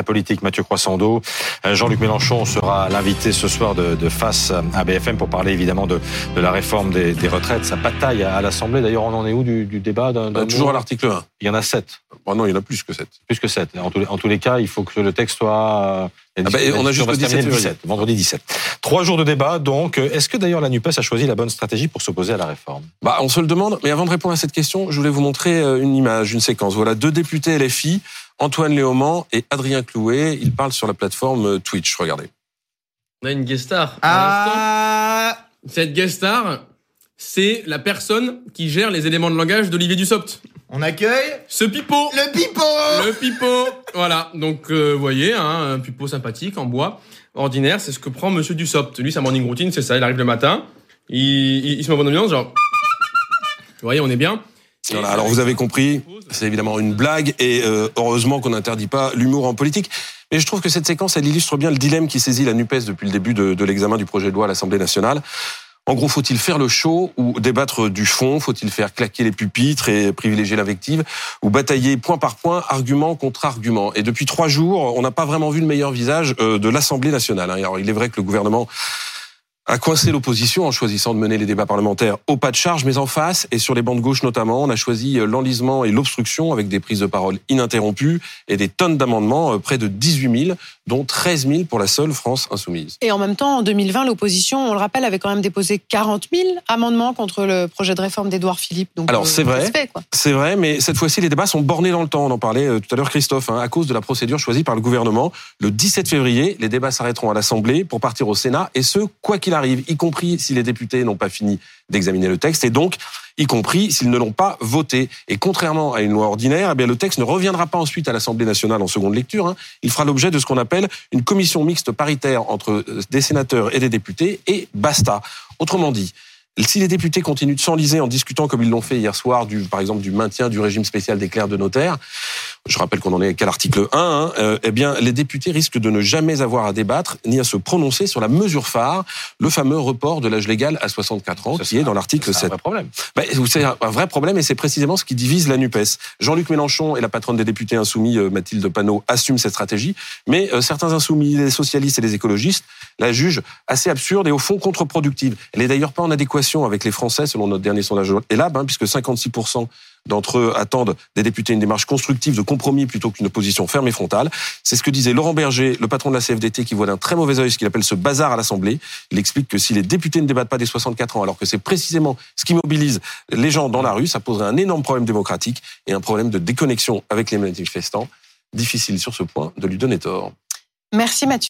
la politique. Mathieu Croissando, euh, Jean-Luc Mélenchon sera l'invité ce soir de, de, face à BFM pour parler évidemment de, de la réforme des, des, retraites. Sa bataille à l'Assemblée. D'ailleurs, on en est où du, du débat bah, Toujours à l'article 1. Il y en a 7. Bon, non, il y en a plus que 7. Plus que 7. En tous, les, en tous les cas, il faut que le texte soit... Ah bah, on a juste le 17, 17, vendredi 17. Trois jours de débat, donc. Est-ce que d'ailleurs la NUPES a choisi la bonne stratégie pour s'opposer à la réforme? Bah, on se le demande. Mais avant de répondre à cette question, je voulais vous montrer euh, une image, une séquence. Voilà, deux députés LFI, Antoine Léaumont et Adrien Clouet. Ils parlent sur la plateforme euh, Twitch. Regardez. On a une guest star. Ah Cette guest star, c'est la personne qui gère les éléments de langage d'Olivier Dussopt. On accueille ce pipeau. Le pipeau. Le pipeau. voilà. Donc, euh, vous voyez, hein, un pipeau sympathique en bois ordinaire, c'est ce que prend Monsieur Dussopt. Lui, sa morning routine, c'est ça. Il arrive le matin, il, il, il se met en bonne ambiance, genre. Vous voyez, on est bien. Alors vous avez compris, c'est évidemment une blague et euh, heureusement qu'on n'interdit pas l'humour en politique. Mais je trouve que cette séquence, elle illustre bien le dilemme qui saisit la NUPES depuis le début de, l'examen du projet de loi à l'Assemblée nationale. En gros, faut-il faire le show ou débattre du fond? Faut-il faire claquer les pupitres et privilégier l'invective Ou batailler point par point, argument contre argument? Et depuis trois jours, on n'a pas vraiment vu le meilleur visage euh, de l'Assemblée nationale. Alors, il est vrai que le gouvernement a coincé l'opposition en choisissant de mener les débats parlementaires au pas de charge, mais en face, et sur les bancs de gauche notamment, on a choisi l'enlisement et l'obstruction avec des prises de parole ininterrompues et des tonnes d'amendements, près de 18 000, dont 13 000 pour la seule France insoumise. Et en même temps, en 2020, l'opposition, on le rappelle, avait quand même déposé 40 000 amendements contre le projet de réforme d'Édouard Philippe. Donc, Alors c'est vrai, c'est vrai, mais cette fois-ci, les débats sont bornés dans le temps. On en parlait tout à l'heure, Christophe, hein, à cause de la procédure choisie par le gouvernement. Le 17 février, les débats s'arrêteront à l'Assemblée pour partir au Sénat, et ce, quoi qu'il arrive, y compris si les députés n'ont pas fini d'examiner le texte, et donc y compris s'ils ne l'ont pas voté. Et contrairement à une loi ordinaire, eh bien, le texte ne reviendra pas ensuite à l'Assemblée nationale en seconde lecture. Hein. Il fera l'objet de ce qu'on appelle une commission mixte paritaire entre des sénateurs et des députés, et basta. Autrement dit, si les députés continuent de s'enliser en discutant comme ils l'ont fait hier soir, du, par exemple, du maintien du régime spécial des clercs de notaire, je rappelle qu'on en est qu'à l'article 1, hein, euh, eh bien, les députés risquent de ne jamais avoir à débattre ni à se prononcer sur la mesure phare, le fameux report de l'âge légal à 64 ans, qui est dans l'article 7. C'est un vrai problème. Ben, c'est un vrai problème et c'est précisément ce qui divise la NUPES. Jean-Luc Mélenchon et la patronne des députés insoumis, euh, Mathilde Panot, assument cette stratégie, mais euh, certains insoumis, les socialistes et les écologistes, la jugent assez absurde et au fond contre-productive. Elle est d'ailleurs pas en adéquation avec les Français, selon notre dernier sondage ELAB, hein, puisque 56% d'entre eux attendent des députés une démarche constructive de compromis plutôt qu'une opposition ferme et frontale. C'est ce que disait Laurent Berger, le patron de la CFDT, qui voit d'un très mauvais œil ce qu'il appelle ce bazar à l'Assemblée. Il explique que si les députés ne débattent pas des 64 ans, alors que c'est précisément ce qui mobilise les gens dans la rue, ça poserait un énorme problème démocratique et un problème de déconnexion avec les manifestants. Difficile sur ce point de lui donner tort. Merci Mathieu.